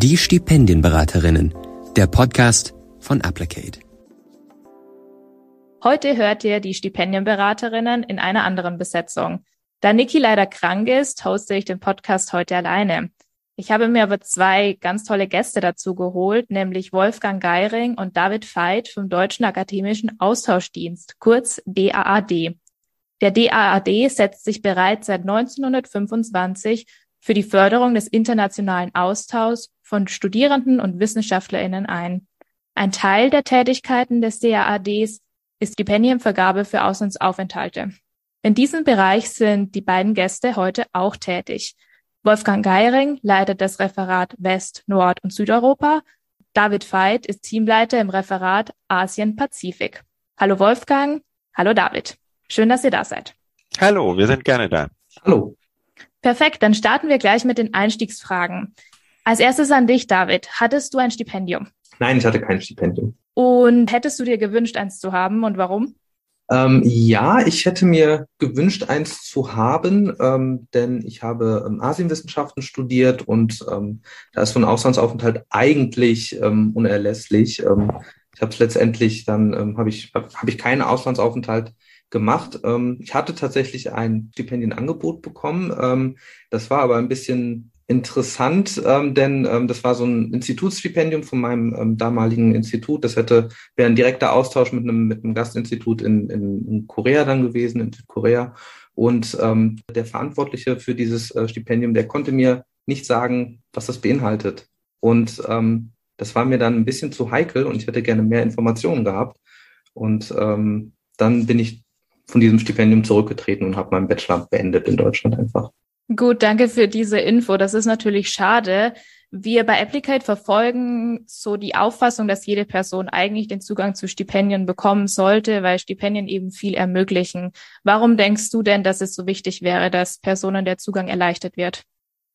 Die Stipendienberaterinnen, der Podcast von Applicate. Heute hört ihr die Stipendienberaterinnen in einer anderen Besetzung. Da Niki leider krank ist, hoste ich den Podcast heute alleine. Ich habe mir aber zwei ganz tolle Gäste dazu geholt, nämlich Wolfgang Geiring und David Veit vom Deutschen Akademischen Austauschdienst, kurz DAAD. Der DAAD setzt sich bereits seit 1925 für die Förderung des internationalen Austauschs von Studierenden und WissenschaftlerInnen ein. Ein Teil der Tätigkeiten des DAADs ist Stipendienvergabe für Auslandsaufenthalte. In diesem Bereich sind die beiden Gäste heute auch tätig. Wolfgang Geiring leitet das Referat West-, Nord- und Südeuropa. David Veit ist Teamleiter im Referat Asien-Pazifik. Hallo Wolfgang, hallo David. Schön, dass ihr da seid. Hallo, wir sind gerne da. Hallo. Perfekt, dann starten wir gleich mit den Einstiegsfragen. Als erstes an dich, David. Hattest du ein Stipendium? Nein, ich hatte kein Stipendium. Und hättest du dir gewünscht, eins zu haben und warum? Ähm, ja, ich hätte mir gewünscht, eins zu haben, ähm, denn ich habe ähm, Asienwissenschaften studiert und ähm, da ist so ein Auslandsaufenthalt eigentlich ähm, unerlässlich. Ähm, ich habe es letztendlich dann habe ich habe ich keinen Auslandsaufenthalt gemacht. ich hatte tatsächlich ein Stipendienangebot bekommen. das war aber ein bisschen interessant, ähm, denn ähm, das war so ein Institutsstipendium von meinem ähm, damaligen Institut. Das hätte wäre ein direkter Austausch mit einem mit einem Gastinstitut in, in, in Korea dann gewesen, in Südkorea. Und ähm, der Verantwortliche für dieses äh, Stipendium, der konnte mir nicht sagen, was das beinhaltet. Und ähm, das war mir dann ein bisschen zu heikel und ich hätte gerne mehr Informationen gehabt. Und ähm, dann bin ich von diesem Stipendium zurückgetreten und habe meinen Bachelor beendet in Deutschland einfach. Gut, danke für diese Info. Das ist natürlich schade. Wir bei Applicate verfolgen so die Auffassung, dass jede Person eigentlich den Zugang zu Stipendien bekommen sollte, weil Stipendien eben viel ermöglichen. Warum denkst du denn, dass es so wichtig wäre, dass Personen der Zugang erleichtert wird?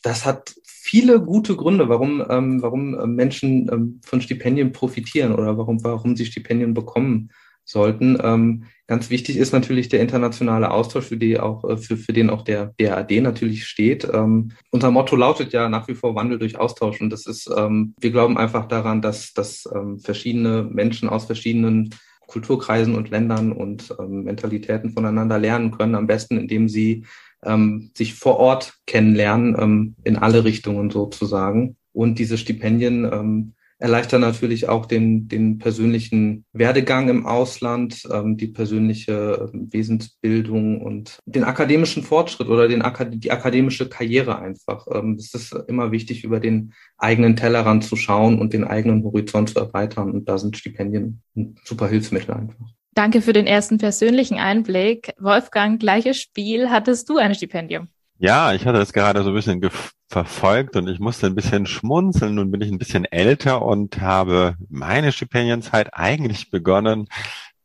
Das hat viele gute Gründe, warum, ähm, warum äh, Menschen ähm, von Stipendien profitieren oder warum, warum sie Stipendien bekommen sollten. Ähm, ganz wichtig ist natürlich der internationale Austausch, für, die auch, äh, für, für den auch der DAD natürlich steht. Ähm, unser Motto lautet ja nach wie vor Wandel durch Austausch. Und das ist, ähm, wir glauben einfach daran, dass, dass ähm, verschiedene Menschen aus verschiedenen Kulturkreisen und Ländern und ähm, Mentalitäten voneinander lernen können, am besten, indem sie ähm, sich vor Ort kennenlernen, ähm, in alle Richtungen sozusagen. Und diese Stipendien ähm, erleichtern natürlich auch den, den persönlichen Werdegang im Ausland, ähm, die persönliche ähm, Wesensbildung und den akademischen Fortschritt oder den, die akademische Karriere einfach. Ähm, es ist immer wichtig, über den eigenen Tellerrand zu schauen und den eigenen Horizont zu erweitern. Und da sind Stipendien ein super Hilfsmittel einfach. Danke für den ersten persönlichen Einblick. Wolfgang, gleiches Spiel. Hattest du ein Stipendium? Ja, ich hatte das gerade so ein bisschen verfolgt und ich musste ein bisschen schmunzeln. Nun bin ich ein bisschen älter und habe meine Stipendienzeit eigentlich begonnen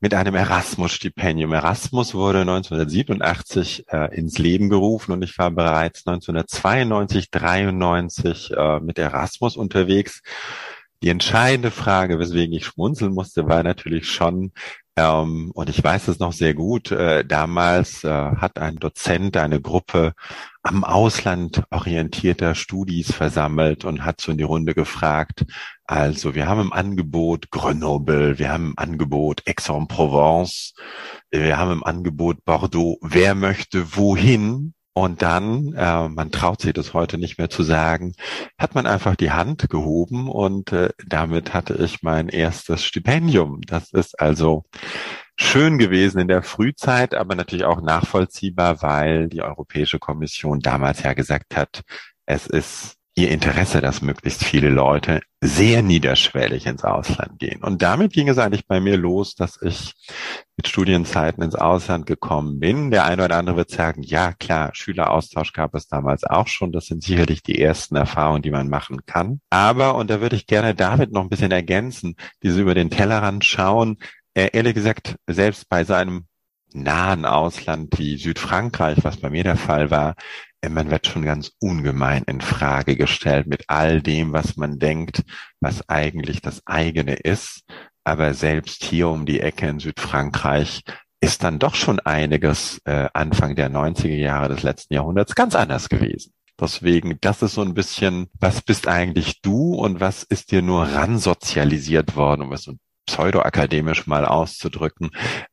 mit einem Erasmus-Stipendium. Erasmus wurde 1987 äh, ins Leben gerufen und ich war bereits 1992, 93 äh, mit Erasmus unterwegs. Die entscheidende Frage, weswegen ich schmunzeln musste, war natürlich schon, ähm, und ich weiß es noch sehr gut, äh, damals äh, hat ein Dozent eine Gruppe am Ausland orientierter Studis versammelt und hat so in die Runde gefragt, also wir haben im Angebot Grenoble, wir haben im Angebot Aix-en-Provence, wir haben im Angebot Bordeaux, wer möchte wohin? Und dann, äh, man traut sich das heute nicht mehr zu sagen, hat man einfach die Hand gehoben und äh, damit hatte ich mein erstes Stipendium. Das ist also schön gewesen in der Frühzeit, aber natürlich auch nachvollziehbar, weil die Europäische Kommission damals ja gesagt hat, es ist ihr Interesse, dass möglichst viele Leute sehr niederschwellig ins Ausland gehen. Und damit ging es eigentlich bei mir los, dass ich mit Studienzeiten ins Ausland gekommen bin. Der eine oder andere wird sagen, ja klar, Schüleraustausch gab es damals auch schon. Das sind sicherlich die ersten Erfahrungen, die man machen kann. Aber, und da würde ich gerne David noch ein bisschen ergänzen, diese über den Tellerrand schauen, ehrlich gesagt, selbst bei seinem nahen Ausland wie Südfrankreich, was bei mir der Fall war, man wird schon ganz ungemein in Frage gestellt mit all dem, was man denkt, was eigentlich das eigene ist. Aber selbst hier um die Ecke in Südfrankreich ist dann doch schon einiges äh, Anfang der 90er Jahre des letzten Jahrhunderts ganz anders gewesen. Deswegen, das ist so ein bisschen, was bist eigentlich du und was ist dir nur ransozialisiert worden, um es so pseudoakademisch mal auszudrücken,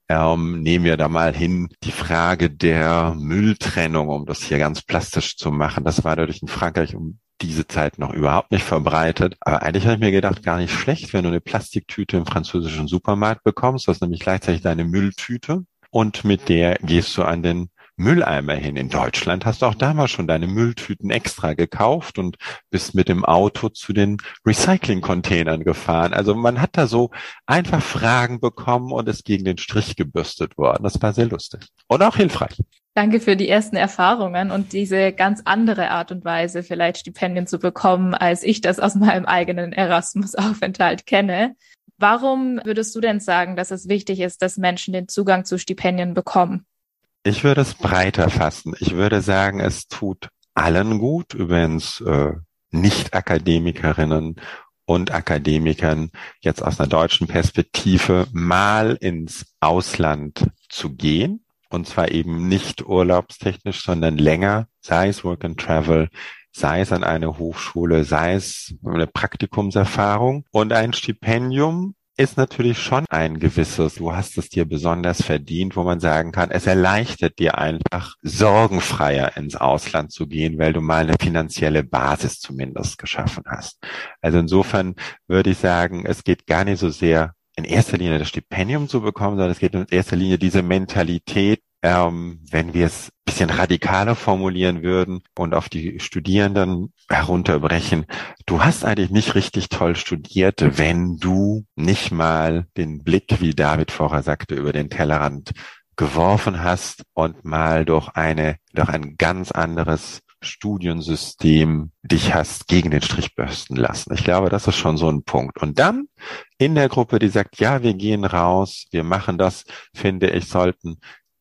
ähm, nehmen wir da mal hin die Frage der Mülltrennung, um das hier ganz plastisch zu machen. Das war dadurch in Frankreich um diese Zeit noch überhaupt nicht verbreitet. Aber eigentlich habe ich mir gedacht, gar nicht schlecht, wenn du eine Plastiktüte im französischen Supermarkt bekommst. Das ist nämlich gleichzeitig deine Mülltüte. Und mit der gehst du an den Mülleimer hin. In Deutschland hast du auch damals schon deine Mülltüten extra gekauft und bist mit dem Auto zu den Recycling-Containern gefahren. Also man hat da so einfach Fragen bekommen und ist gegen den Strich gebürstet worden. Das war sehr lustig und auch hilfreich. Danke für die ersten Erfahrungen und diese ganz andere Art und Weise, vielleicht Stipendien zu bekommen, als ich das aus meinem eigenen Erasmus-Aufenthalt kenne. Warum würdest du denn sagen, dass es wichtig ist, dass Menschen den Zugang zu Stipendien bekommen? Ich würde es breiter fassen. Ich würde sagen, es tut allen gut, übrigens äh, Nicht-Akademikerinnen und Akademikern jetzt aus einer deutschen Perspektive mal ins Ausland zu gehen. Und zwar eben nicht urlaubstechnisch, sondern länger, sei es Work and Travel, sei es an eine Hochschule, sei es eine Praktikumserfahrung. Und ein Stipendium ist natürlich schon ein gewisses, du hast es dir besonders verdient, wo man sagen kann, es erleichtert dir einfach sorgenfreier ins Ausland zu gehen, weil du mal eine finanzielle Basis zumindest geschaffen hast. Also insofern würde ich sagen, es geht gar nicht so sehr in erster Linie das Stipendium zu bekommen, sondern es geht in erster Linie diese Mentalität, ähm, wenn wir es bisschen radikaler formulieren würden und auf die Studierenden herunterbrechen, du hast eigentlich nicht richtig toll studiert, wenn du nicht mal den Blick, wie David vorher sagte, über den Tellerrand geworfen hast und mal durch eine, durch ein ganz anderes Studiensystem dich hast gegen den Strich bürsten lassen. Ich glaube, das ist schon so ein Punkt. Und dann in der Gruppe, die sagt, ja, wir gehen raus, wir machen das, finde ich, sollten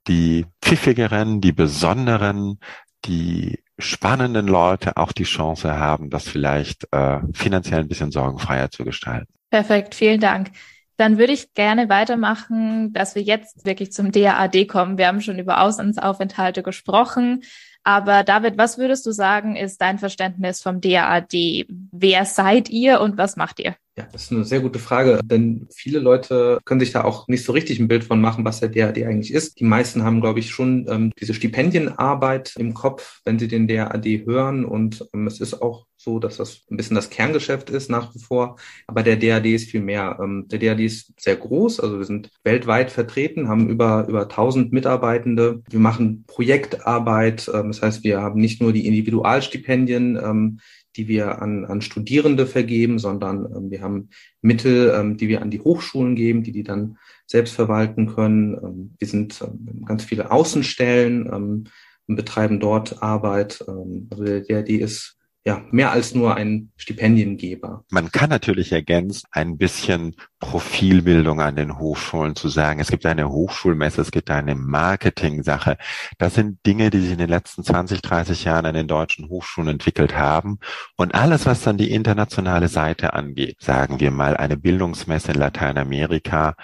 die pfiffigeren, die besonderen, die spannenden Leute auch die Chance haben, das vielleicht äh, finanziell ein bisschen sorgenfreier zu gestalten. Perfekt, vielen Dank. Dann würde ich gerne weitermachen, dass wir jetzt wirklich zum DAAD kommen. Wir haben schon über Auslandsaufenthalte gesprochen. Aber David, was würdest du sagen, ist dein Verständnis vom DAAD? Wer seid ihr und was macht ihr? Ja, das ist eine sehr gute Frage, denn viele Leute können sich da auch nicht so richtig ein Bild von machen, was der DAD eigentlich ist. Die meisten haben, glaube ich, schon ähm, diese Stipendienarbeit im Kopf, wenn sie den DAD hören. Und ähm, es ist auch so, dass das ein bisschen das Kerngeschäft ist nach wie vor. Aber der DAD ist viel mehr. Ähm, der DAD ist sehr groß, also wir sind weltweit vertreten, haben über, über 1000 Mitarbeitende. Wir machen Projektarbeit. Ähm, das heißt, wir haben nicht nur die Individualstipendien, ähm, die wir an, an Studierende vergeben, sondern ähm, wir haben Mittel, ähm, die wir an die Hochschulen geben, die die dann selbst verwalten können. Ähm, wir sind ähm, ganz viele Außenstellen ähm, und betreiben dort Arbeit. Ähm, also der DRD ist ja, mehr als nur ein Stipendiengeber. Man kann natürlich ergänzen, ein bisschen Profilbildung an den Hochschulen zu sagen. Es gibt eine Hochschulmesse, es gibt eine Marketing-Sache. Das sind Dinge, die sich in den letzten 20, 30 Jahren an den deutschen Hochschulen entwickelt haben. Und alles, was dann die internationale Seite angeht, sagen wir mal eine Bildungsmesse in Lateinamerika,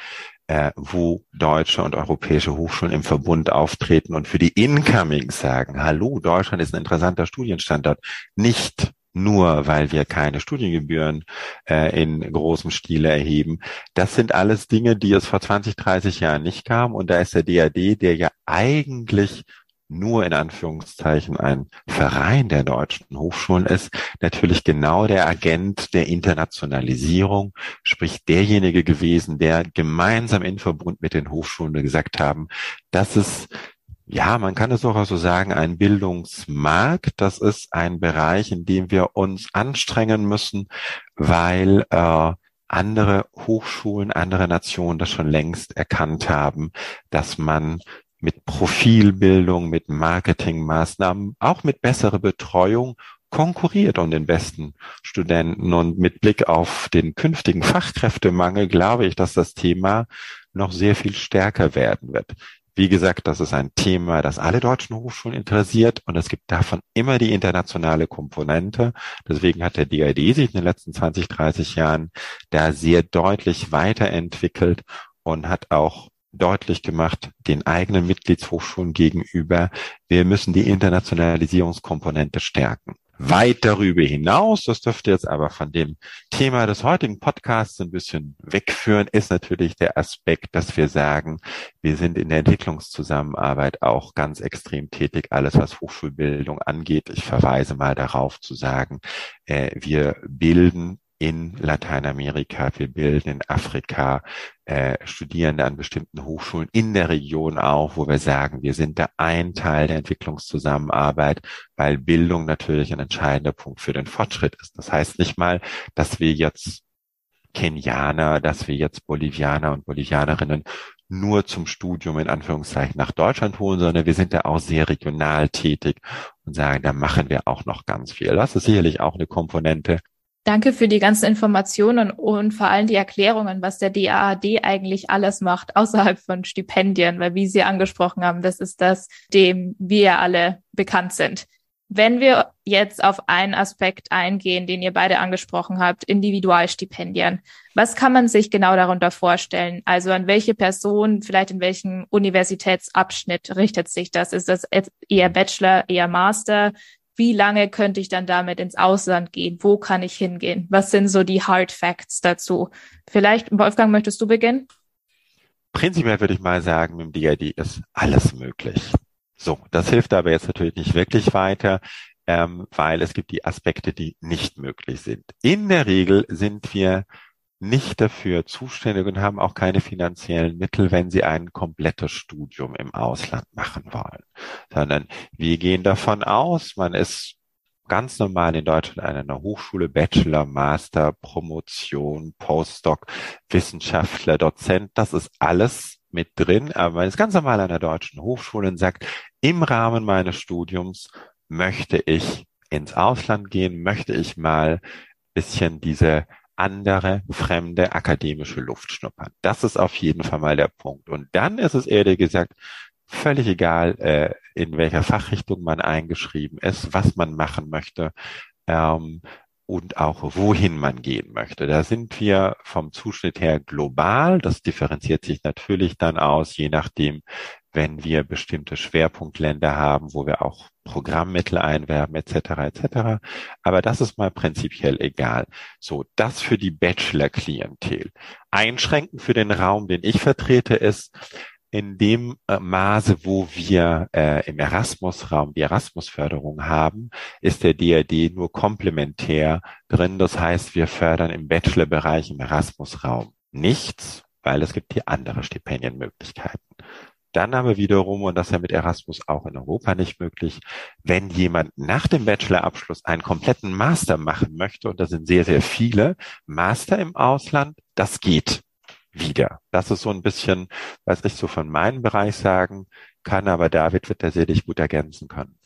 äh, wo deutsche und europäische Hochschulen im Verbund auftreten und für die Incomings sagen, hallo, Deutschland ist ein interessanter Studienstandort. Nicht nur, weil wir keine Studiengebühren äh, in großem Stile erheben. Das sind alles Dinge, die es vor 20, 30 Jahren nicht kam. Und da ist der DAD, der ja eigentlich nur in Anführungszeichen ein Verein der deutschen Hochschulen ist, natürlich genau der Agent der Internationalisierung, sprich derjenige gewesen, der gemeinsam in Verbund mit den Hochschulen gesagt haben, dass es ja, man kann es auch so sagen, ein Bildungsmarkt. Das ist ein Bereich, in dem wir uns anstrengen müssen, weil äh, andere Hochschulen, andere Nationen das schon längst erkannt haben, dass man mit Profilbildung, mit Marketingmaßnahmen, auch mit besserer Betreuung konkurriert um den besten Studenten. Und mit Blick auf den künftigen Fachkräftemangel glaube ich, dass das Thema noch sehr viel stärker werden wird. Wie gesagt, das ist ein Thema, das alle deutschen Hochschulen interessiert und es gibt davon immer die internationale Komponente. Deswegen hat der DID sich in den letzten 20, 30 Jahren da sehr deutlich weiterentwickelt und hat auch deutlich gemacht, den eigenen Mitgliedshochschulen gegenüber, wir müssen die Internationalisierungskomponente stärken. Weit darüber hinaus, das dürfte jetzt aber von dem Thema des heutigen Podcasts ein bisschen wegführen, ist natürlich der Aspekt, dass wir sagen, wir sind in der Entwicklungszusammenarbeit auch ganz extrem tätig, alles was Hochschulbildung angeht. Ich verweise mal darauf zu sagen, äh, wir bilden in Lateinamerika, wir bilden in Afrika äh, Studierende an bestimmten Hochschulen in der Region auch, wo wir sagen, wir sind da ein Teil der Entwicklungszusammenarbeit, weil Bildung natürlich ein entscheidender Punkt für den Fortschritt ist. Das heißt nicht mal, dass wir jetzt Kenianer, dass wir jetzt Bolivianer und Bolivianerinnen nur zum Studium in Anführungszeichen nach Deutschland holen, sondern wir sind da auch sehr regional tätig und sagen, da machen wir auch noch ganz viel. Das ist sicherlich auch eine Komponente, Danke für die ganzen Informationen und vor allem die Erklärungen, was der DAAD eigentlich alles macht außerhalb von Stipendien, weil wie Sie angesprochen haben, das ist das, dem wir alle bekannt sind. Wenn wir jetzt auf einen Aspekt eingehen, den ihr beide angesprochen habt, Individualstipendien, was kann man sich genau darunter vorstellen? Also an welche Person, vielleicht in welchem Universitätsabschnitt richtet sich das? Ist das eher Bachelor, eher Master? Wie lange könnte ich dann damit ins Ausland gehen? Wo kann ich hingehen? Was sind so die Hard Facts dazu? Vielleicht, Wolfgang, möchtest du beginnen? Prinzipiell würde ich mal sagen, mit dem DID ist alles möglich. So, das hilft aber jetzt natürlich nicht wirklich weiter, ähm, weil es gibt die Aspekte, die nicht möglich sind. In der Regel sind wir nicht dafür zuständig und haben auch keine finanziellen Mittel, wenn sie ein komplettes Studium im Ausland machen wollen, sondern wir gehen davon aus, man ist ganz normal in Deutschland an einer Hochschule, Bachelor, Master, Promotion, Postdoc, Wissenschaftler, Dozent, das ist alles mit drin, aber man ist ganz normal an der deutschen Hochschule und sagt, im Rahmen meines Studiums möchte ich ins Ausland gehen, möchte ich mal bisschen diese andere fremde akademische Luft schnuppern. Das ist auf jeden Fall mal der Punkt. Und dann ist es ehrlich gesagt völlig egal, äh, in welcher Fachrichtung man eingeschrieben ist, was man machen möchte. Ähm, und auch wohin man gehen möchte. Da sind wir vom Zuschnitt her global. Das differenziert sich natürlich dann aus, je nachdem, wenn wir bestimmte Schwerpunktländer haben, wo wir auch Programmmittel einwerben etc. etc. Aber das ist mal prinzipiell egal. So, das für die Bachelor-Klientel. Einschränken für den Raum, den ich vertrete, ist, in dem äh, Maße, wo wir äh, im Erasmus-Raum die Erasmus-Förderung haben, ist der DRD nur komplementär drin. Das heißt, wir fördern im Bachelor-Bereich im Erasmus-Raum nichts, weil es gibt hier andere Stipendienmöglichkeiten. Dann aber wiederum, und das ist ja mit Erasmus auch in Europa nicht möglich, wenn jemand nach dem Bachelorabschluss einen kompletten Master machen möchte, und da sind sehr, sehr viele Master im Ausland, das geht wieder. Das ist so ein bisschen, was ich so von meinem Bereich sagen kann, aber David wird da sicherlich gut ergänzen können.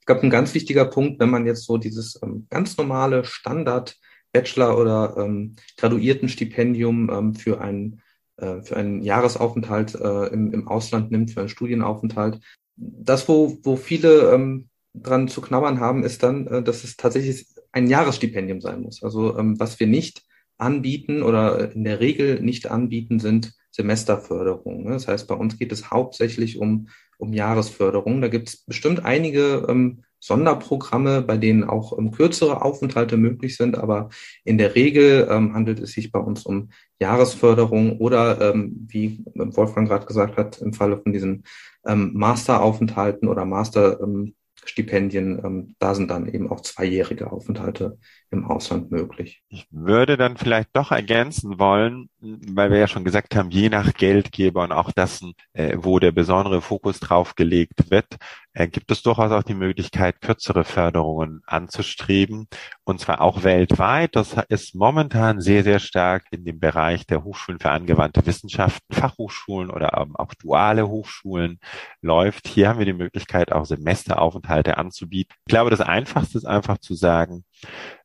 Ich glaube, ein ganz wichtiger Punkt, wenn man jetzt so dieses ähm, ganz normale Standard Bachelor- oder ähm, Graduiertenstipendium ähm, für einen äh, für einen Jahresaufenthalt äh, im, im Ausland nimmt, für einen Studienaufenthalt. Das, wo, wo viele ähm, dran zu knabbern haben, ist dann, äh, dass es tatsächlich ein Jahresstipendium sein muss. Also ähm, was wir nicht anbieten oder in der Regel nicht anbieten, sind Semesterförderungen. Ne? Das heißt, bei uns geht es hauptsächlich um, um Jahresförderung. Da gibt es bestimmt einige ähm, Sonderprogramme, bei denen auch ähm, kürzere Aufenthalte möglich sind, aber in der Regel ähm, handelt es sich bei uns um Jahresförderung oder, ähm, wie Wolfgang gerade gesagt hat, im Falle von diesen ähm, Masteraufenthalten oder Master ähm, ähm, da sind dann eben auch zweijährige Aufenthalte im Ausland möglich. Ich würde dann vielleicht doch ergänzen wollen, weil wir ja schon gesagt haben, je nach Geldgeber und auch das, äh, wo der besondere Fokus drauf gelegt wird, gibt es durchaus auch die Möglichkeit, kürzere Förderungen anzustreben, und zwar auch weltweit. Das ist momentan sehr, sehr stark in dem Bereich der Hochschulen für angewandte Wissenschaften, Fachhochschulen oder auch duale Hochschulen läuft. Hier haben wir die Möglichkeit, auch Semesteraufenthalte anzubieten. Ich glaube, das Einfachste ist einfach zu sagen,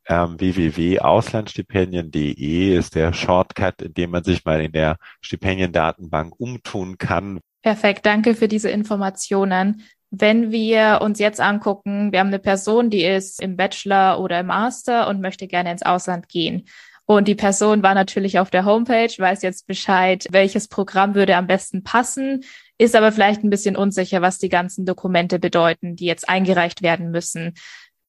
ähm, www.auslandsstipendien.de ist der Shortcut, in dem man sich mal in der Stipendiendatenbank umtun kann. Perfekt, danke für diese Informationen. Wenn wir uns jetzt angucken, wir haben eine Person, die ist im Bachelor oder im Master und möchte gerne ins Ausland gehen. Und die Person war natürlich auf der Homepage, weiß jetzt Bescheid, welches Programm würde am besten passen, ist aber vielleicht ein bisschen unsicher, was die ganzen Dokumente bedeuten, die jetzt eingereicht werden müssen.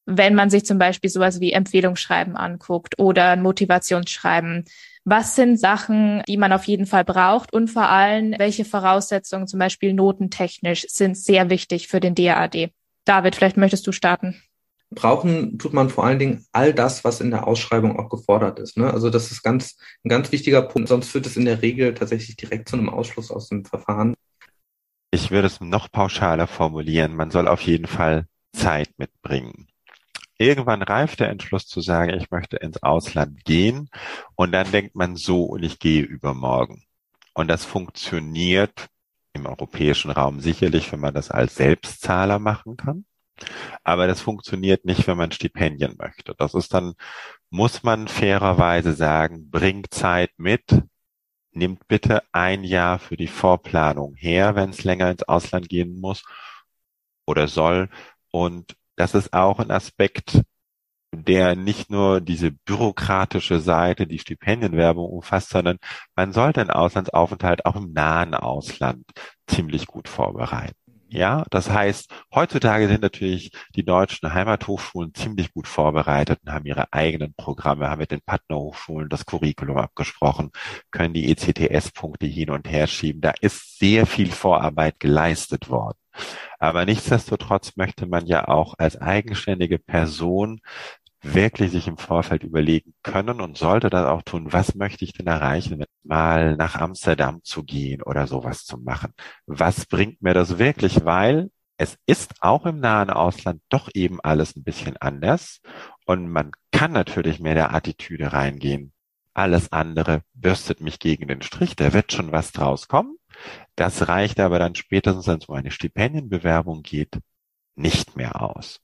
Wenn man sich zum Beispiel sowas wie Empfehlungsschreiben anguckt oder Motivationsschreiben. Was sind Sachen, die man auf jeden Fall braucht und vor allem, welche Voraussetzungen, zum Beispiel notentechnisch, sind sehr wichtig für den DAAD? David, vielleicht möchtest du starten brauchen tut man vor allen Dingen all das, was in der Ausschreibung auch gefordert ist. Ne? Also das ist ganz ein ganz wichtiger Punkt. Sonst führt es in der Regel tatsächlich direkt zu einem Ausschluss aus dem Verfahren. Ich würde es noch pauschaler formulieren. Man soll auf jeden Fall Zeit mitbringen. Irgendwann reift der Entschluss zu sagen, ich möchte ins Ausland gehen. Und dann denkt man so, und ich gehe übermorgen. Und das funktioniert im europäischen Raum sicherlich, wenn man das als Selbstzahler machen kann. Aber das funktioniert nicht, wenn man Stipendien möchte. Das ist dann, muss man fairerweise sagen, bringt Zeit mit, nimmt bitte ein Jahr für die Vorplanung her, wenn es länger ins Ausland gehen muss oder soll. Und das ist auch ein Aspekt, der nicht nur diese bürokratische Seite, die Stipendienwerbung umfasst, sondern man sollte einen Auslandsaufenthalt auch im nahen Ausland ziemlich gut vorbereiten. Ja, das heißt, heutzutage sind natürlich die deutschen Heimathochschulen ziemlich gut vorbereitet und haben ihre eigenen Programme, haben mit den Partnerhochschulen das Curriculum abgesprochen, können die ECTS-Punkte hin und her schieben. Da ist sehr viel Vorarbeit geleistet worden. Aber nichtsdestotrotz möchte man ja auch als eigenständige Person wirklich sich im Vorfeld überlegen können und sollte das auch tun, was möchte ich denn erreichen, mal nach Amsterdam zu gehen oder sowas zu machen. Was bringt mir das wirklich? Weil es ist auch im nahen Ausland doch eben alles ein bisschen anders und man kann natürlich mehr der Attitüde reingehen. Alles andere bürstet mich gegen den Strich, da wird schon was draus kommen. Das reicht aber dann spätestens, wenn es um eine Stipendienbewerbung geht, nicht mehr aus.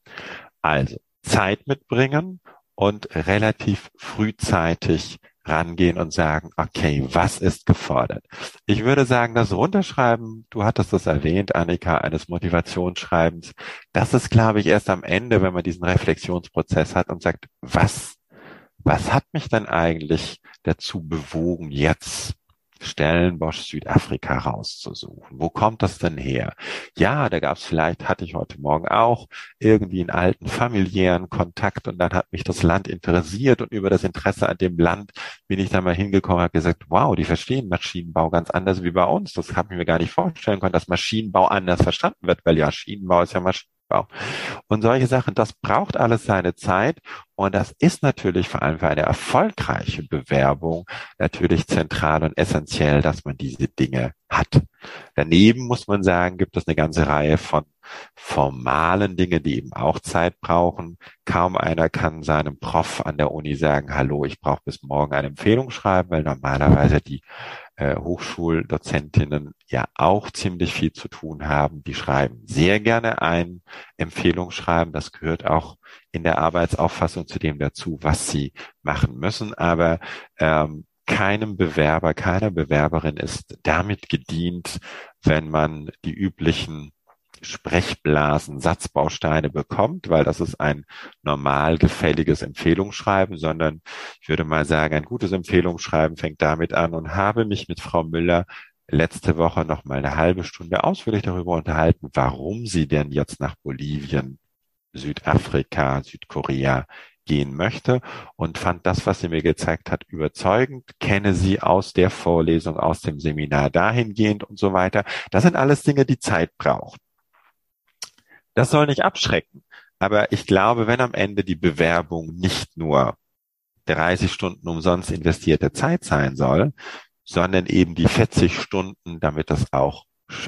Also, Zeit mitbringen und relativ frühzeitig rangehen und sagen, okay, was ist gefordert? Ich würde sagen, das Runterschreiben, du hattest das erwähnt, Annika, eines Motivationsschreibens, das ist, glaube ich, erst am Ende, wenn man diesen Reflexionsprozess hat und sagt, was, was hat mich denn eigentlich dazu bewogen, jetzt Stellenbosch Südafrika rauszusuchen. Wo kommt das denn her? Ja, da gab es vielleicht, hatte ich heute Morgen auch, irgendwie einen alten familiären Kontakt und dann hat mich das Land interessiert und über das Interesse an dem Land bin ich dann mal hingekommen und habe gesagt, wow, die verstehen Maschinenbau ganz anders wie bei uns. Das habe ich mir gar nicht vorstellen können, dass Maschinenbau anders verstanden wird, weil ja Maschinenbau ist ja Maschinenbau. Aufbau. Und solche Sachen, das braucht alles seine Zeit. Und das ist natürlich vor allem für eine erfolgreiche Bewerbung natürlich zentral und essentiell, dass man diese Dinge hat. Daneben muss man sagen, gibt es eine ganze Reihe von formalen Dinge, die eben auch Zeit brauchen. Kaum einer kann seinem Prof an der Uni sagen, hallo, ich brauche bis morgen eine Empfehlung schreiben, weil normalerweise die äh, Hochschuldozentinnen ja auch ziemlich viel zu tun haben. Die schreiben sehr gerne ein Empfehlungsschreiben. Das gehört auch in der Arbeitsauffassung zu dem dazu, was sie machen müssen. Aber ähm, keinem Bewerber, keiner Bewerberin ist damit gedient, wenn man die üblichen Sprechblasen, Satzbausteine bekommt, weil das ist ein normal gefälliges Empfehlungsschreiben, sondern ich würde mal sagen, ein gutes Empfehlungsschreiben fängt damit an und habe mich mit Frau Müller letzte Woche noch mal eine halbe Stunde ausführlich darüber unterhalten, warum sie denn jetzt nach Bolivien, Südafrika, Südkorea gehen möchte und fand das, was sie mir gezeigt hat, überzeugend, kenne sie aus der Vorlesung, aus dem Seminar dahingehend und so weiter. Das sind alles Dinge, die Zeit brauchen. Das soll nicht abschrecken. Aber ich glaube, wenn am Ende die Bewerbung nicht nur 30 Stunden umsonst investierte Zeit sein soll, sondern eben die 40 Stunden, damit das auch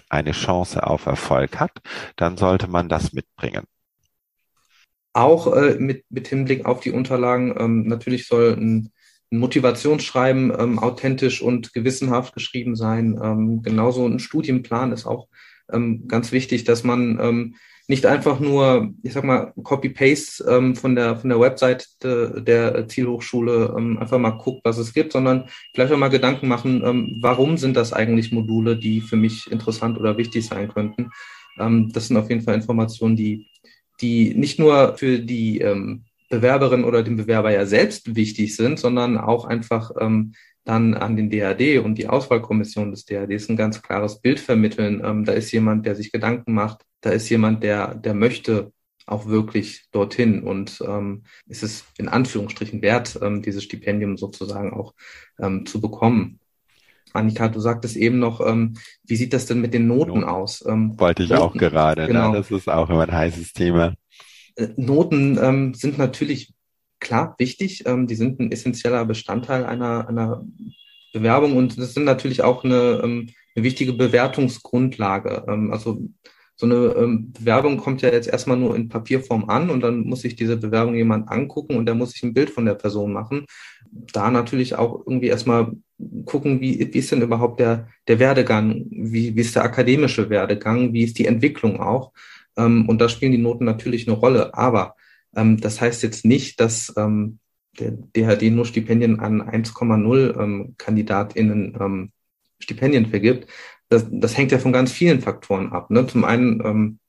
eine Chance auf Erfolg hat, dann sollte man das mitbringen. Auch äh, mit, mit Hinblick auf die Unterlagen, ähm, natürlich soll ein, ein Motivationsschreiben ähm, authentisch und gewissenhaft geschrieben sein. Ähm, genauso ein Studienplan ist auch ähm, ganz wichtig, dass man ähm, nicht einfach nur, ich sag mal, Copy-Paste ähm, von der von der Website de, der Zielhochschule ähm, einfach mal guckt, was es gibt, sondern vielleicht auch mal Gedanken machen, ähm, warum sind das eigentlich Module, die für mich interessant oder wichtig sein könnten. Ähm, das sind auf jeden Fall Informationen, die die nicht nur für die ähm, Bewerberin oder dem Bewerber ja selbst wichtig sind, sondern auch einfach ähm, dann an den DAD und die Auswahlkommission des DADs ein ganz klares Bild vermitteln. Da ist jemand, der sich Gedanken macht, da ist jemand, der, der möchte auch wirklich dorthin und ähm, ist es in Anführungsstrichen wert, ähm, dieses Stipendium sozusagen auch ähm, zu bekommen. Annika, du sagtest eben noch, ähm, wie sieht das denn mit den Noten aus? Ähm, Wollte ich Noten, auch gerade. genau. Ne? Das ist auch immer ein heißes Thema. Äh, Noten ähm, sind natürlich klar wichtig. Ähm, die sind ein essentieller Bestandteil einer, einer Bewerbung und das sind natürlich auch eine, ähm, eine wichtige Bewertungsgrundlage. Ähm, also so eine ähm, Bewerbung kommt ja jetzt erstmal nur in Papierform an und dann muss sich diese Bewerbung jemand angucken und der muss sich ein Bild von der Person machen. Da natürlich auch irgendwie erstmal gucken, wie, wie ist denn überhaupt der, der Werdegang, wie, wie ist der akademische Werdegang, wie ist die Entwicklung auch. Ähm, und da spielen die Noten natürlich eine Rolle. Aber ähm, das heißt jetzt nicht, dass ähm, der DHD nur Stipendien an 1,0 ähm, KandidatInnen ähm, Stipendien vergibt. Das, das hängt ja von ganz vielen Faktoren ab. Ne? Zum einen, ähm,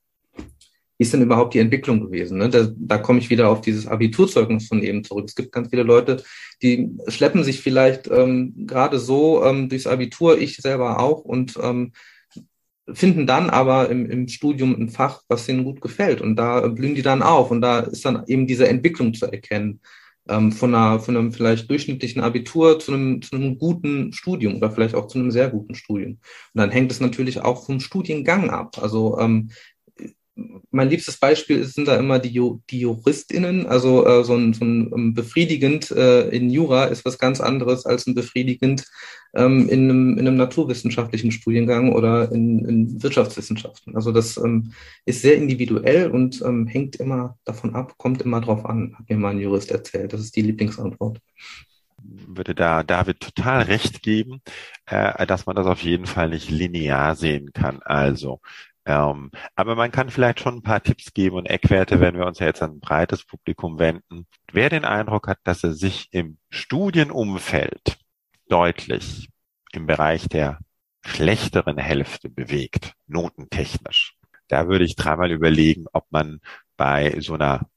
wie ist denn überhaupt die Entwicklung gewesen? Ne? Da, da komme ich wieder auf dieses Abiturzeugnis von eben zurück. Es gibt ganz viele Leute, die schleppen sich vielleicht ähm, gerade so ähm, durchs Abitur, ich selber auch, und ähm, finden dann aber im, im Studium ein Fach, was ihnen gut gefällt. Und da blühen die dann auf. Und da ist dann eben diese Entwicklung zu erkennen. Ähm, von, einer, von einem vielleicht durchschnittlichen Abitur zu einem, zu einem guten Studium oder vielleicht auch zu einem sehr guten Studium. Und dann hängt es natürlich auch vom Studiengang ab. Also ähm, mein liebstes Beispiel sind da immer die, die JuristInnen. Also äh, so ein, so ein um, befriedigend äh, in Jura ist was ganz anderes als ein befriedigend ähm, in, einem, in einem naturwissenschaftlichen Studiengang oder in, in Wirtschaftswissenschaften. Also das ähm, ist sehr individuell und ähm, hängt immer davon ab, kommt immer drauf an, hat mir mal ein Jurist erzählt. Das ist die Lieblingsantwort würde da David total recht geben, äh, dass man das auf jeden Fall nicht linear sehen kann. Also ähm, aber man kann vielleicht schon ein paar Tipps geben und Eckwerte, wenn wir uns ja jetzt an ein breites Publikum wenden. Wer den Eindruck hat, dass er sich im Studienumfeld deutlich im Bereich der schlechteren Hälfte bewegt, notentechnisch, da würde ich dreimal überlegen, ob man bei so einer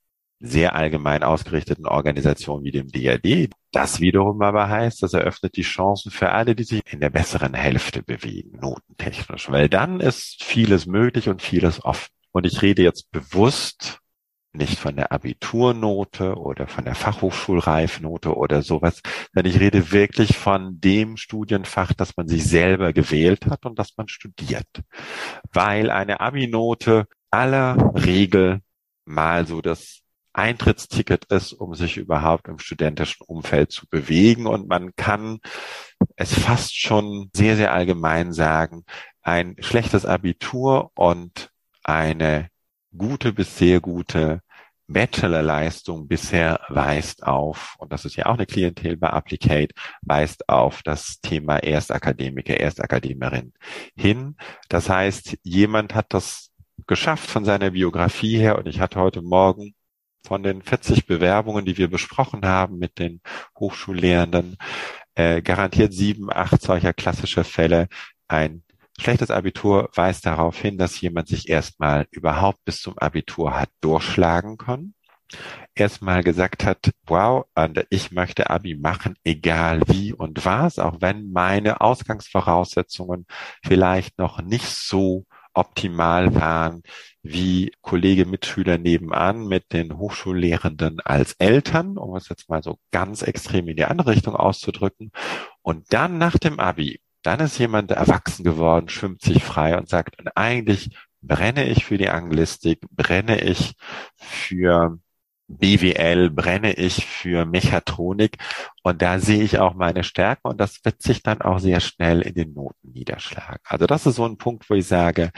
sehr allgemein ausgerichteten Organisation wie dem DRD. Das wiederum aber heißt, das eröffnet die Chancen für alle, die sich in der besseren Hälfte bewegen, notentechnisch, weil dann ist vieles möglich und vieles offen. Und ich rede jetzt bewusst nicht von der Abiturnote oder von der Fachhochschulreifnote oder sowas, sondern ich rede wirklich von dem Studienfach, das man sich selber gewählt hat und das man studiert. Weil eine Abinote aller Regel mal so das Eintrittsticket ist, um sich überhaupt im studentischen Umfeld zu bewegen. Und man kann es fast schon sehr, sehr allgemein sagen, ein schlechtes Abitur und eine gute bis sehr gute Bachelorleistung bisher weist auf, und das ist ja auch eine Klientel bei Applicate, weist auf das Thema Erstakademiker, Erstakademierin hin. Das heißt, jemand hat das geschafft von seiner Biografie her, und ich hatte heute Morgen von den 40 Bewerbungen, die wir besprochen haben mit den Hochschullehrenden, äh, garantiert sieben, acht solcher klassischer Fälle. Ein schlechtes Abitur weist darauf hin, dass jemand sich erstmal überhaupt bis zum Abitur hat durchschlagen können. Erstmal gesagt hat, wow, ich möchte Abi machen, egal wie und was, auch wenn meine Ausgangsvoraussetzungen vielleicht noch nicht so optimal waren wie Kollege Mitschüler nebenan mit den Hochschullehrenden als Eltern, um es jetzt mal so ganz extrem in die andere Richtung auszudrücken. Und dann nach dem Abi, dann ist jemand erwachsen geworden, schwimmt sich frei und sagt, und eigentlich brenne ich für die Anglistik, brenne ich für BWL, brenne ich für Mechatronik und da sehe ich auch meine Stärken und das wird sich dann auch sehr schnell in den Noten niederschlagen. Also das ist so ein Punkt, wo ich sage,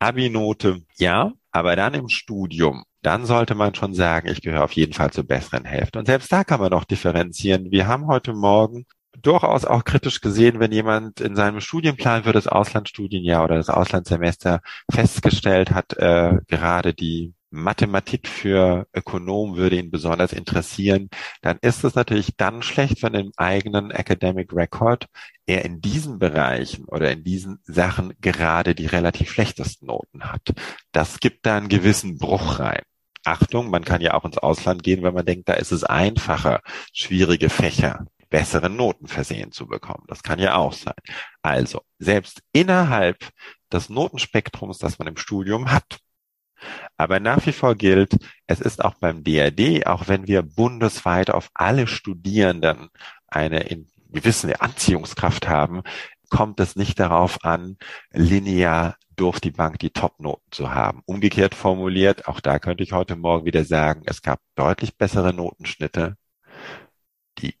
Abi-Note, ja, aber dann im Studium, dann sollte man schon sagen, ich gehöre auf jeden Fall zur besseren Hälfte. Und selbst da kann man noch differenzieren. Wir haben heute Morgen durchaus auch kritisch gesehen, wenn jemand in seinem Studienplan für das Auslandsstudienjahr oder das Auslandssemester festgestellt hat, äh, gerade die Mathematik für Ökonomen würde ihn besonders interessieren, dann ist es natürlich dann schlecht, wenn im eigenen Academic Record er in diesen Bereichen oder in diesen Sachen gerade die relativ schlechtesten Noten hat. Das gibt da einen gewissen Bruch rein. Achtung, man kann ja auch ins Ausland gehen, wenn man denkt, da ist es einfacher, schwierige Fächer bessere Noten versehen zu bekommen. Das kann ja auch sein. Also, selbst innerhalb des Notenspektrums, das man im Studium hat, aber nach wie vor gilt, es ist auch beim DRD, auch wenn wir bundesweit auf alle Studierenden eine in gewisse Anziehungskraft haben, kommt es nicht darauf an, linear durch die Bank die Top-Noten zu haben. Umgekehrt formuliert, auch da könnte ich heute Morgen wieder sagen, es gab deutlich bessere Notenschnitte, die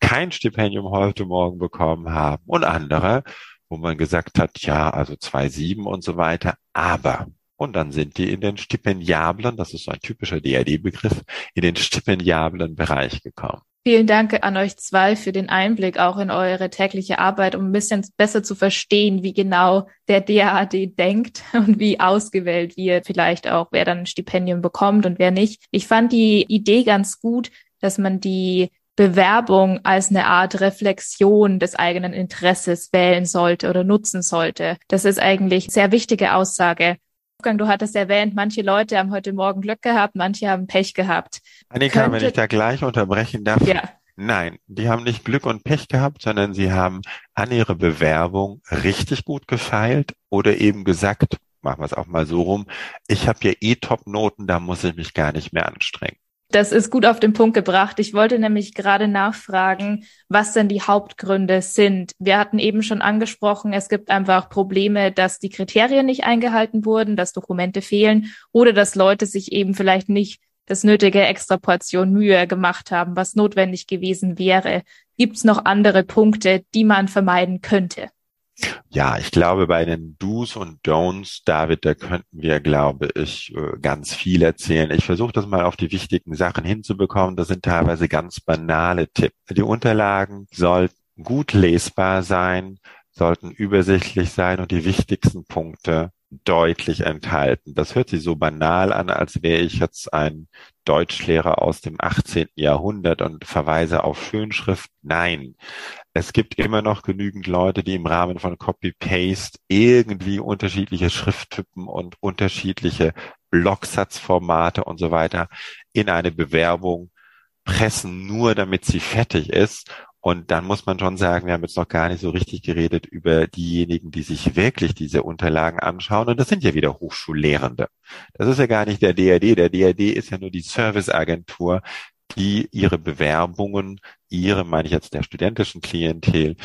kein Stipendium heute Morgen bekommen haben und andere, wo man gesagt hat, ja, also 2,7 und so weiter, aber und dann sind die in den stipendiablen, das ist so ein typischer DRD-Begriff, in den stipendiablen Bereich gekommen. Vielen Dank an euch zwei für den Einblick auch in eure tägliche Arbeit, um ein bisschen besser zu verstehen, wie genau der DAAD denkt und wie ausgewählt wird, vielleicht auch, wer dann ein Stipendium bekommt und wer nicht. Ich fand die Idee ganz gut, dass man die Bewerbung als eine Art Reflexion des eigenen Interesses wählen sollte oder nutzen sollte. Das ist eigentlich eine sehr wichtige Aussage. Du hattest erwähnt, manche Leute haben heute Morgen Glück gehabt, manche haben Pech gehabt. Annika, Könnte... wenn ich da gleich unterbrechen darf. Ja. Nein, die haben nicht Glück und Pech gehabt, sondern sie haben an ihre Bewerbung richtig gut gefeilt oder eben gesagt, machen wir es auch mal so rum, ich habe hier eh Top-Noten, da muss ich mich gar nicht mehr anstrengen. Das ist gut auf den Punkt gebracht. Ich wollte nämlich gerade nachfragen, was denn die Hauptgründe sind. Wir hatten eben schon angesprochen, es gibt einfach Probleme, dass die Kriterien nicht eingehalten wurden, dass Dokumente fehlen oder dass Leute sich eben vielleicht nicht das nötige extra Portion Mühe gemacht haben, was notwendig gewesen wäre. Gibt es noch andere Punkte, die man vermeiden könnte? Ja, ich glaube, bei den Do's und Don'ts, David, da könnten wir, glaube ich, äh, ganz viel erzählen. Ich versuche das mal auf die wichtigen Sachen hinzubekommen. Das sind teilweise ganz banale Tipps. Die Unterlagen sollten gut lesbar sein, sollten übersichtlich sein und die wichtigsten Punkte deutlich enthalten. Das hört sich so banal an, als wäre ich jetzt ein Deutschlehrer aus dem 18. Jahrhundert und verweise auf Schönschrift. Nein, es gibt immer noch genügend Leute, die im Rahmen von Copy-Paste irgendwie unterschiedliche Schrifttypen und unterschiedliche Blocksatzformate und so weiter in eine Bewerbung pressen, nur damit sie fertig ist und dann muss man schon sagen, wir haben jetzt noch gar nicht so richtig geredet über diejenigen, die sich wirklich diese Unterlagen anschauen. Und das sind ja wieder Hochschullehrende. Das ist ja gar nicht der DRD. Der DRD ist ja nur die Serviceagentur, die ihre Bewerbungen, ihre, meine ich jetzt der studentischen Klientel,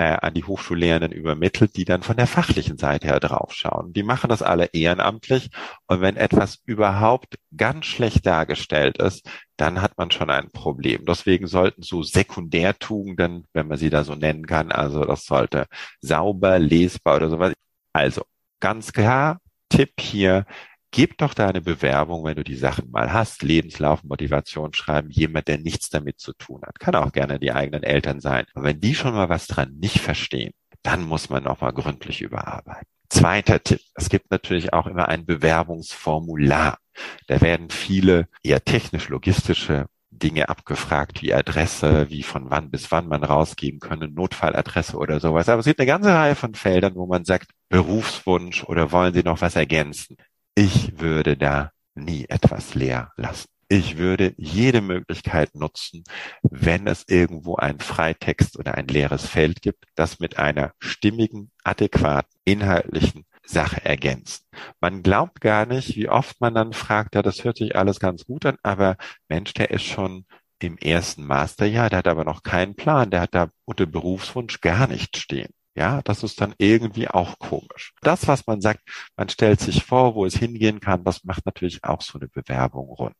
äh, an die Hochschullehrenden übermittelt, die dann von der fachlichen Seite her draufschauen. Die machen das alle ehrenamtlich und wenn etwas überhaupt ganz schlecht dargestellt ist, dann hat man schon ein Problem. Deswegen sollten so Sekundärtugenden, wenn man sie da so nennen kann, also das sollte sauber, lesbar oder sowas. Also ganz klar, Tipp hier, gib doch deine Bewerbung, wenn du die Sachen mal hast, Lebenslauf, Motivation schreiben, jemand, der nichts damit zu tun hat. Kann auch gerne die eigenen Eltern sein. Und wenn die schon mal was dran nicht verstehen, dann muss man nochmal gründlich überarbeiten. Zweiter Tipp. Es gibt natürlich auch immer ein Bewerbungsformular. Da werden viele eher technisch-logistische Dinge abgefragt, wie Adresse, wie von wann bis wann man rausgeben können, Notfalladresse oder sowas. Aber es gibt eine ganze Reihe von Feldern, wo man sagt, Berufswunsch oder wollen Sie noch was ergänzen? Ich würde da nie etwas leer lassen. Ich würde jede Möglichkeit nutzen, wenn es irgendwo einen Freitext oder ein leeres Feld gibt, das mit einer stimmigen, adäquaten, inhaltlichen Sache ergänzen. Man glaubt gar nicht, wie oft man dann fragt, ja, das hört sich alles ganz gut an, aber Mensch, der ist schon im ersten Masterjahr, der hat aber noch keinen Plan, der hat da unter Berufswunsch gar nicht stehen. Ja, das ist dann irgendwie auch komisch. Das, was man sagt, man stellt sich vor, wo es hingehen kann, das macht natürlich auch so eine Bewerbung rund.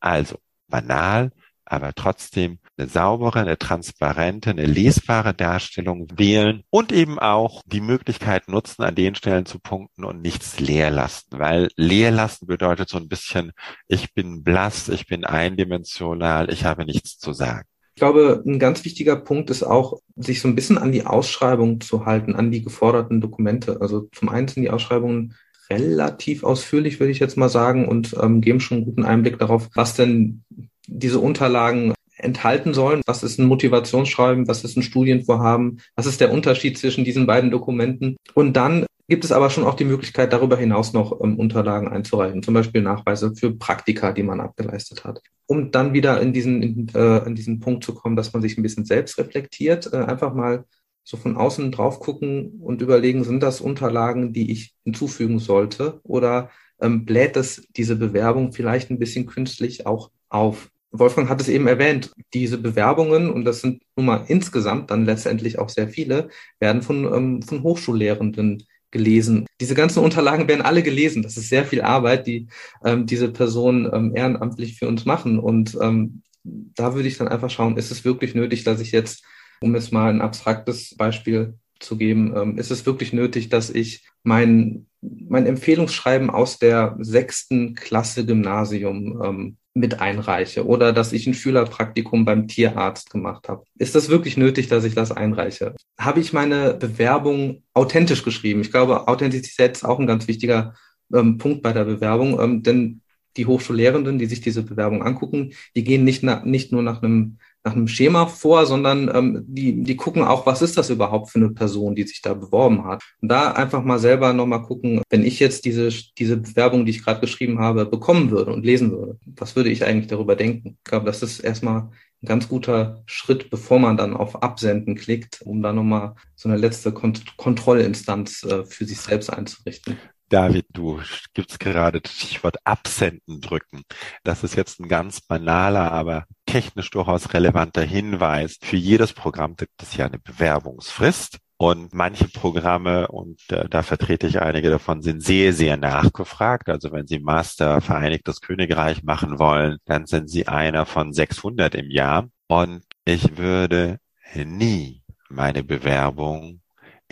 Also, banal, aber trotzdem eine saubere, eine transparente, eine lesbare Darstellung wählen und eben auch die Möglichkeit nutzen, an den Stellen zu punkten und nichts leer lassen, weil leer lassen bedeutet so ein bisschen, ich bin blass, ich bin eindimensional, ich habe nichts zu sagen. Ich glaube, ein ganz wichtiger Punkt ist auch, sich so ein bisschen an die Ausschreibung zu halten, an die geforderten Dokumente. Also zum einen sind die Ausschreibungen relativ ausführlich, würde ich jetzt mal sagen, und ähm, geben schon einen guten Einblick darauf, was denn diese Unterlagen enthalten sollen. Was ist ein Motivationsschreiben? Was ist ein Studienvorhaben? Was ist der Unterschied zwischen diesen beiden Dokumenten? Und dann gibt es aber schon auch die Möglichkeit, darüber hinaus noch ähm, Unterlagen einzureichen, zum Beispiel Nachweise für Praktika, die man abgeleistet hat. Um dann wieder in diesen, in, äh, in diesen Punkt zu kommen, dass man sich ein bisschen selbst reflektiert, äh, einfach mal so von außen drauf gucken und überlegen, sind das Unterlagen, die ich hinzufügen sollte oder ähm, bläht es diese Bewerbung vielleicht ein bisschen künstlich auch auf? Wolfgang hat es eben erwähnt, diese Bewerbungen, und das sind nun mal insgesamt dann letztendlich auch sehr viele, werden von, ähm, von Hochschullehrenden gelesen. Diese ganzen Unterlagen werden alle gelesen. Das ist sehr viel Arbeit, die ähm, diese Personen ähm, ehrenamtlich für uns machen. Und ähm, da würde ich dann einfach schauen, ist es wirklich nötig, dass ich jetzt, um jetzt mal ein abstraktes Beispiel zu geben, ähm, ist es wirklich nötig, dass ich mein, mein Empfehlungsschreiben aus der sechsten Klasse Gymnasium ähm, mit einreiche oder dass ich ein Schülerpraktikum beim Tierarzt gemacht habe. Ist das wirklich nötig, dass ich das einreiche? Habe ich meine Bewerbung authentisch geschrieben? Ich glaube, Authentizität ist auch ein ganz wichtiger ähm, Punkt bei der Bewerbung, ähm, denn die Hochschullehrenden, die sich diese Bewerbung angucken, die gehen nicht, nach, nicht nur nach einem nach einem Schema vor, sondern ähm, die, die gucken auch, was ist das überhaupt für eine Person, die sich da beworben hat. Und da einfach mal selber nochmal gucken, wenn ich jetzt diese, diese Bewerbung, die ich gerade geschrieben habe, bekommen würde und lesen würde, was würde ich eigentlich darüber denken? Ich glaube, das ist erstmal ein ganz guter Schritt, bevor man dann auf Absenden klickt, um da nochmal so eine letzte Kont Kontrollinstanz äh, für sich selbst einzurichten. David, du gibst gerade das Stichwort Absenden drücken. Das ist jetzt ein ganz banaler, aber technisch durchaus relevanter Hinweis. Für jedes Programm gibt es ja eine Bewerbungsfrist. Und manche Programme, und äh, da vertrete ich einige davon, sind sehr, sehr nachgefragt. Also wenn Sie Master Vereinigtes Königreich machen wollen, dann sind Sie einer von 600 im Jahr. Und ich würde nie meine Bewerbung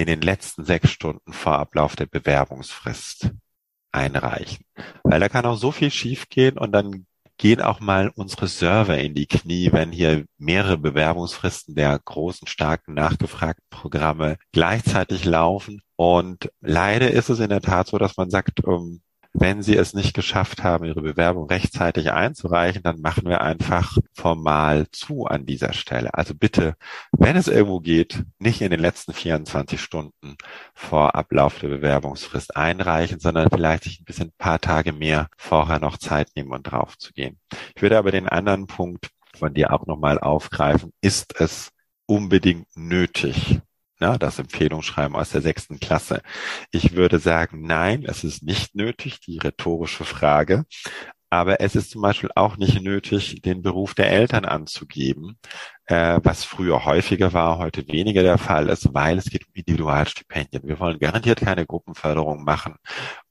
in den letzten sechs Stunden vor Ablauf der Bewerbungsfrist einreichen. Weil da kann auch so viel schiefgehen und dann gehen auch mal unsere Server in die Knie, wenn hier mehrere Bewerbungsfristen der großen, starken, nachgefragten Programme gleichzeitig laufen. Und leider ist es in der Tat so, dass man sagt, um, wenn Sie es nicht geschafft haben, Ihre Bewerbung rechtzeitig einzureichen, dann machen wir einfach formal zu an dieser Stelle. Also bitte, wenn es irgendwo geht, nicht in den letzten 24 Stunden vor Ablauf der Bewerbungsfrist einreichen, sondern vielleicht sich ein bisschen ein paar Tage mehr vorher noch Zeit nehmen und drauf zu gehen. Ich würde aber den anderen Punkt von dir auch nochmal aufgreifen. Ist es unbedingt nötig, ne, das Empfehlungsschreiben aus der sechsten Klasse. Ich würde sagen, nein, es ist nicht nötig, die rhetorische Frage. Aber es ist zum Beispiel auch nicht nötig, den Beruf der Eltern anzugeben, äh, was früher häufiger war, heute weniger der Fall ist, weil es geht um Individualstipendien. Wir wollen garantiert keine Gruppenförderung machen.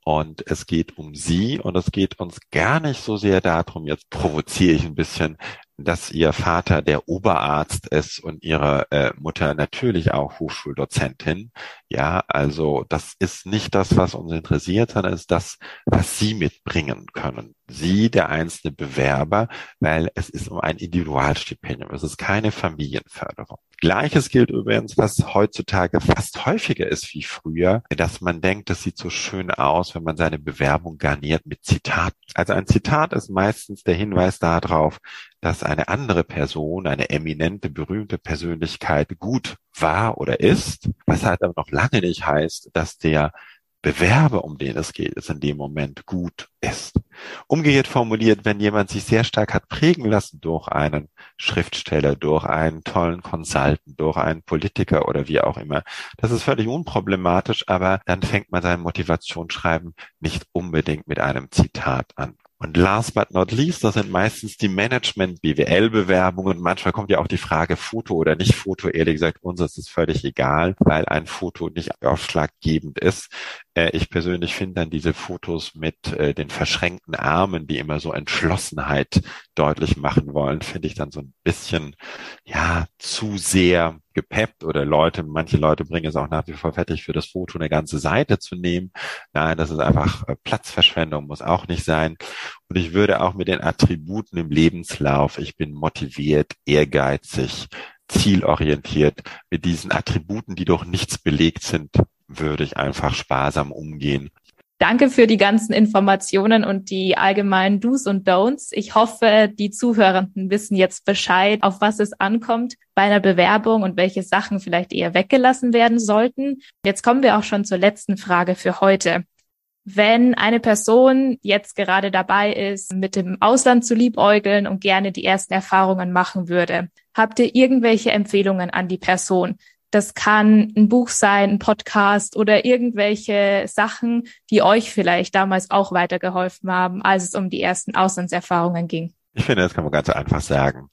Und es geht um sie und es geht uns gar nicht so sehr darum, jetzt provoziere ich ein bisschen, dass ihr Vater der Oberarzt ist und ihre äh, Mutter natürlich auch Hochschuldozentin. Ja, also das ist nicht das, was uns interessiert, sondern ist das, was Sie mitbringen können. Sie, der einzelne Bewerber, weil es ist um ein Individualstipendium. Es ist keine Familienförderung. Gleiches gilt übrigens, was heutzutage fast häufiger ist wie früher, dass man denkt, das sieht so schön aus, wenn man seine Bewerbung garniert mit Zitat. Also ein Zitat ist meistens der Hinweis darauf, dass eine andere Person, eine eminente, berühmte Persönlichkeit gut war oder ist, was halt aber noch lange nicht heißt, dass der Bewerber, um den es geht, es in dem Moment gut ist. Umgekehrt formuliert, wenn jemand sich sehr stark hat prägen lassen durch einen Schriftsteller, durch einen tollen Consultant, durch einen Politiker oder wie auch immer, das ist völlig unproblematisch, aber dann fängt man sein Motivationsschreiben nicht unbedingt mit einem Zitat an. Und last but not least, das sind meistens die Management-BWL-Bewerbungen. Manchmal kommt ja auch die Frage Foto oder nicht Foto. Ehrlich gesagt, uns ist es völlig egal, weil ein Foto nicht ausschlaggebend ist. Äh, ich persönlich finde dann diese Fotos mit äh, den verschränkten Armen, die immer so Entschlossenheit deutlich machen wollen, finde ich dann so ein bisschen, ja, zu sehr gepeppt oder Leute, manche Leute bringen es auch nach wie vor fertig, für das Foto eine ganze Seite zu nehmen. Nein, das ist einfach äh, Platzverschwendung, muss auch nicht sein. Und ich würde auch mit den Attributen im Lebenslauf, ich bin motiviert, ehrgeizig, zielorientiert, mit diesen Attributen, die doch nichts belegt sind, würde ich einfach sparsam umgehen. Danke für die ganzen Informationen und die allgemeinen Do's und Don'ts. Ich hoffe, die Zuhörenden wissen jetzt Bescheid, auf was es ankommt bei einer Bewerbung und welche Sachen vielleicht eher weggelassen werden sollten. Jetzt kommen wir auch schon zur letzten Frage für heute. Wenn eine Person jetzt gerade dabei ist, mit dem Ausland zu liebäugeln und gerne die ersten Erfahrungen machen würde, habt ihr irgendwelche Empfehlungen an die Person? Das kann ein Buch sein, ein Podcast oder irgendwelche Sachen, die euch vielleicht damals auch weitergeholfen haben, als es um die ersten Auslandserfahrungen ging. Ich finde, das kann man ganz einfach sagen.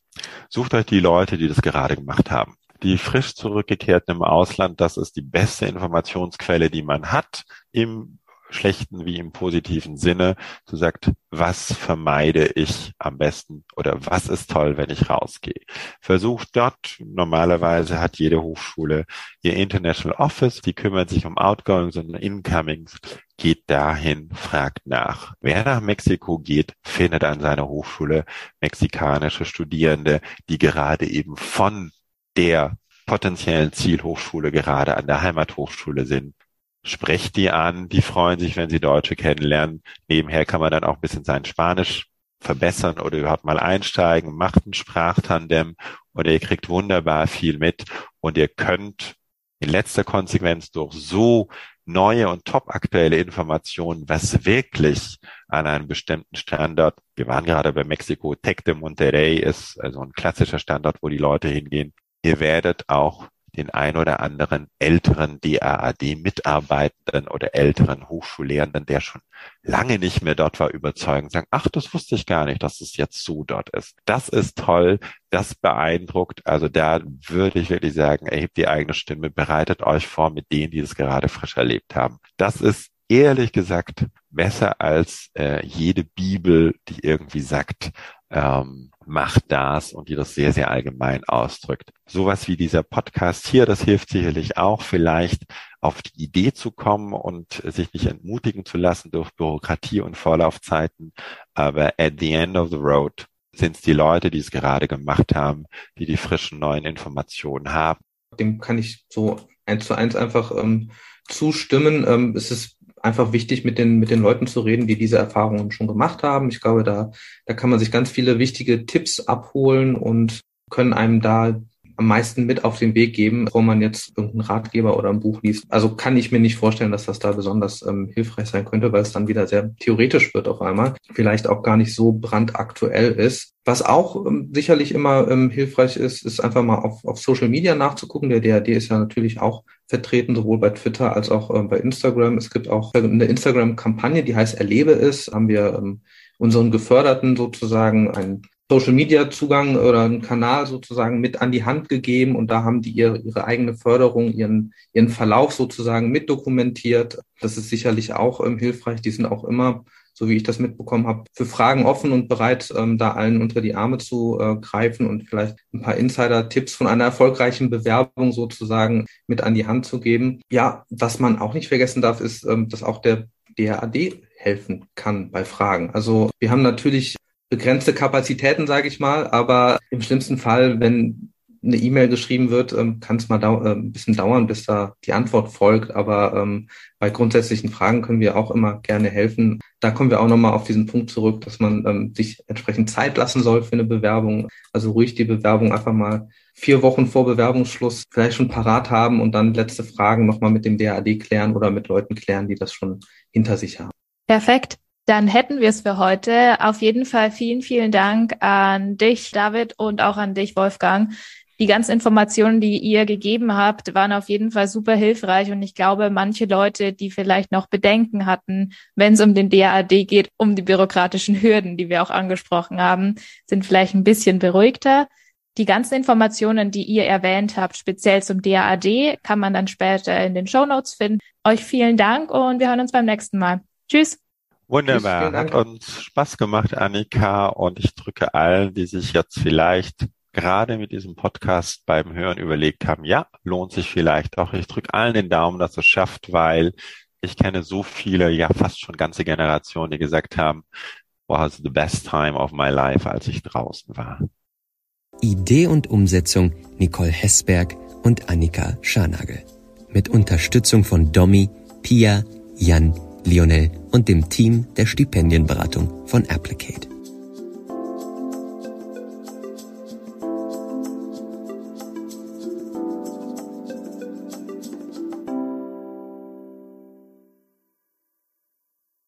Sucht euch die Leute, die das gerade gemacht haben. Die frisch zurückgekehrten im Ausland, das ist die beste Informationsquelle, die man hat im schlechten wie im positiven Sinne. Du sagst, was vermeide ich am besten oder was ist toll, wenn ich rausgehe. Versucht dort, normalerweise hat jede Hochschule ihr International Office, die kümmert sich um Outgoings und Incomings. Geht dahin, fragt nach. Wer nach Mexiko geht, findet an seiner Hochschule mexikanische Studierende, die gerade eben von der potenziellen Zielhochschule gerade an der Heimathochschule sind sprecht die an, die freuen sich, wenn sie Deutsche kennenlernen. Nebenher kann man dann auch ein bisschen sein Spanisch verbessern oder überhaupt mal einsteigen, macht ein Sprachtandem und ihr kriegt wunderbar viel mit und ihr könnt in letzter Konsequenz durch so neue und top aktuelle Informationen, was wirklich an einem bestimmten Standort, wir waren gerade bei Mexiko, Tec de Monterrey ist also ein klassischer Standort, wo die Leute hingehen. Ihr werdet auch den ein oder anderen älteren DAAD-Mitarbeitenden oder älteren Hochschullehrenden, der schon lange nicht mehr dort war, überzeugen, sagen, ach, das wusste ich gar nicht, dass es jetzt so dort ist. Das ist toll, das beeindruckt. Also da würde ich wirklich sagen, erhebt die eigene Stimme, bereitet euch vor mit denen, die es gerade frisch erlebt haben. Das ist ehrlich gesagt besser als äh, jede Bibel, die irgendwie sagt, ähm, macht das und die das sehr, sehr allgemein ausdrückt. Sowas wie dieser Podcast hier, das hilft sicherlich auch, vielleicht auf die Idee zu kommen und sich nicht entmutigen zu lassen durch Bürokratie und Vorlaufzeiten. Aber at the end of the road sind es die Leute, die es gerade gemacht haben, die die frischen neuen Informationen haben. Dem kann ich so eins zu eins einfach ähm, zustimmen. Ähm, es ist einfach wichtig, mit den, mit den Leuten zu reden, die diese Erfahrungen schon gemacht haben. Ich glaube, da, da kann man sich ganz viele wichtige Tipps abholen und können einem da am meisten mit auf den Weg geben, wo man jetzt irgendeinen Ratgeber oder ein Buch liest. Also kann ich mir nicht vorstellen, dass das da besonders ähm, hilfreich sein könnte, weil es dann wieder sehr theoretisch wird auf einmal, vielleicht auch gar nicht so brandaktuell ist. Was auch ähm, sicherlich immer ähm, hilfreich ist, ist einfach mal auf, auf Social Media nachzugucken. Der DAD ist ja natürlich auch vertreten, sowohl bei Twitter als auch äh, bei Instagram. Es gibt auch eine Instagram-Kampagne, die heißt Erlebe es, haben wir ähm, unseren Geförderten sozusagen ein Social Media Zugang oder einen Kanal sozusagen mit an die Hand gegeben und da haben die ihre, ihre eigene Förderung, ihren, ihren Verlauf sozusagen mit dokumentiert. Das ist sicherlich auch ähm, hilfreich. Die sind auch immer, so wie ich das mitbekommen habe, für Fragen offen und bereit, ähm, da allen unter die Arme zu äh, greifen und vielleicht ein paar Insider-Tipps von einer erfolgreichen Bewerbung sozusagen mit an die Hand zu geben. Ja, was man auch nicht vergessen darf, ist, ähm, dass auch der DRAD helfen kann bei Fragen. Also wir haben natürlich begrenzte Kapazitäten, sage ich mal. Aber im schlimmsten Fall, wenn eine E-Mail geschrieben wird, ähm, kann es mal äh, ein bisschen dauern, bis da die Antwort folgt. Aber ähm, bei grundsätzlichen Fragen können wir auch immer gerne helfen. Da kommen wir auch nochmal auf diesen Punkt zurück, dass man ähm, sich entsprechend Zeit lassen soll für eine Bewerbung. Also ruhig die Bewerbung einfach mal vier Wochen vor Bewerbungsschluss vielleicht schon parat haben und dann letzte Fragen nochmal mit dem DAD klären oder mit Leuten klären, die das schon hinter sich haben. Perfekt. Dann hätten wir es für heute. Auf jeden Fall vielen, vielen Dank an dich, David, und auch an dich, Wolfgang. Die ganzen Informationen, die ihr gegeben habt, waren auf jeden Fall super hilfreich. Und ich glaube, manche Leute, die vielleicht noch Bedenken hatten, wenn es um den DAAD geht, um die bürokratischen Hürden, die wir auch angesprochen haben, sind vielleicht ein bisschen beruhigter. Die ganzen Informationen, die ihr erwähnt habt, speziell zum DAAD, kann man dann später in den Show Notes finden. Euch vielen Dank und wir hören uns beim nächsten Mal. Tschüss. Wunderbar. Hat uns Spaß gemacht, Annika. Und ich drücke allen, die sich jetzt vielleicht gerade mit diesem Podcast beim Hören überlegt haben, ja, lohnt sich vielleicht auch. Ich drücke allen den Daumen, dass es schafft, weil ich kenne so viele, ja fast schon ganze Generationen, die gesagt haben, was the best time of my life, als ich draußen war. Idee und Umsetzung Nicole Hessberg und Annika Scharnagel. Mit Unterstützung von Domi, Pia, Jan, Lionel und dem Team der Stipendienberatung von Applicate.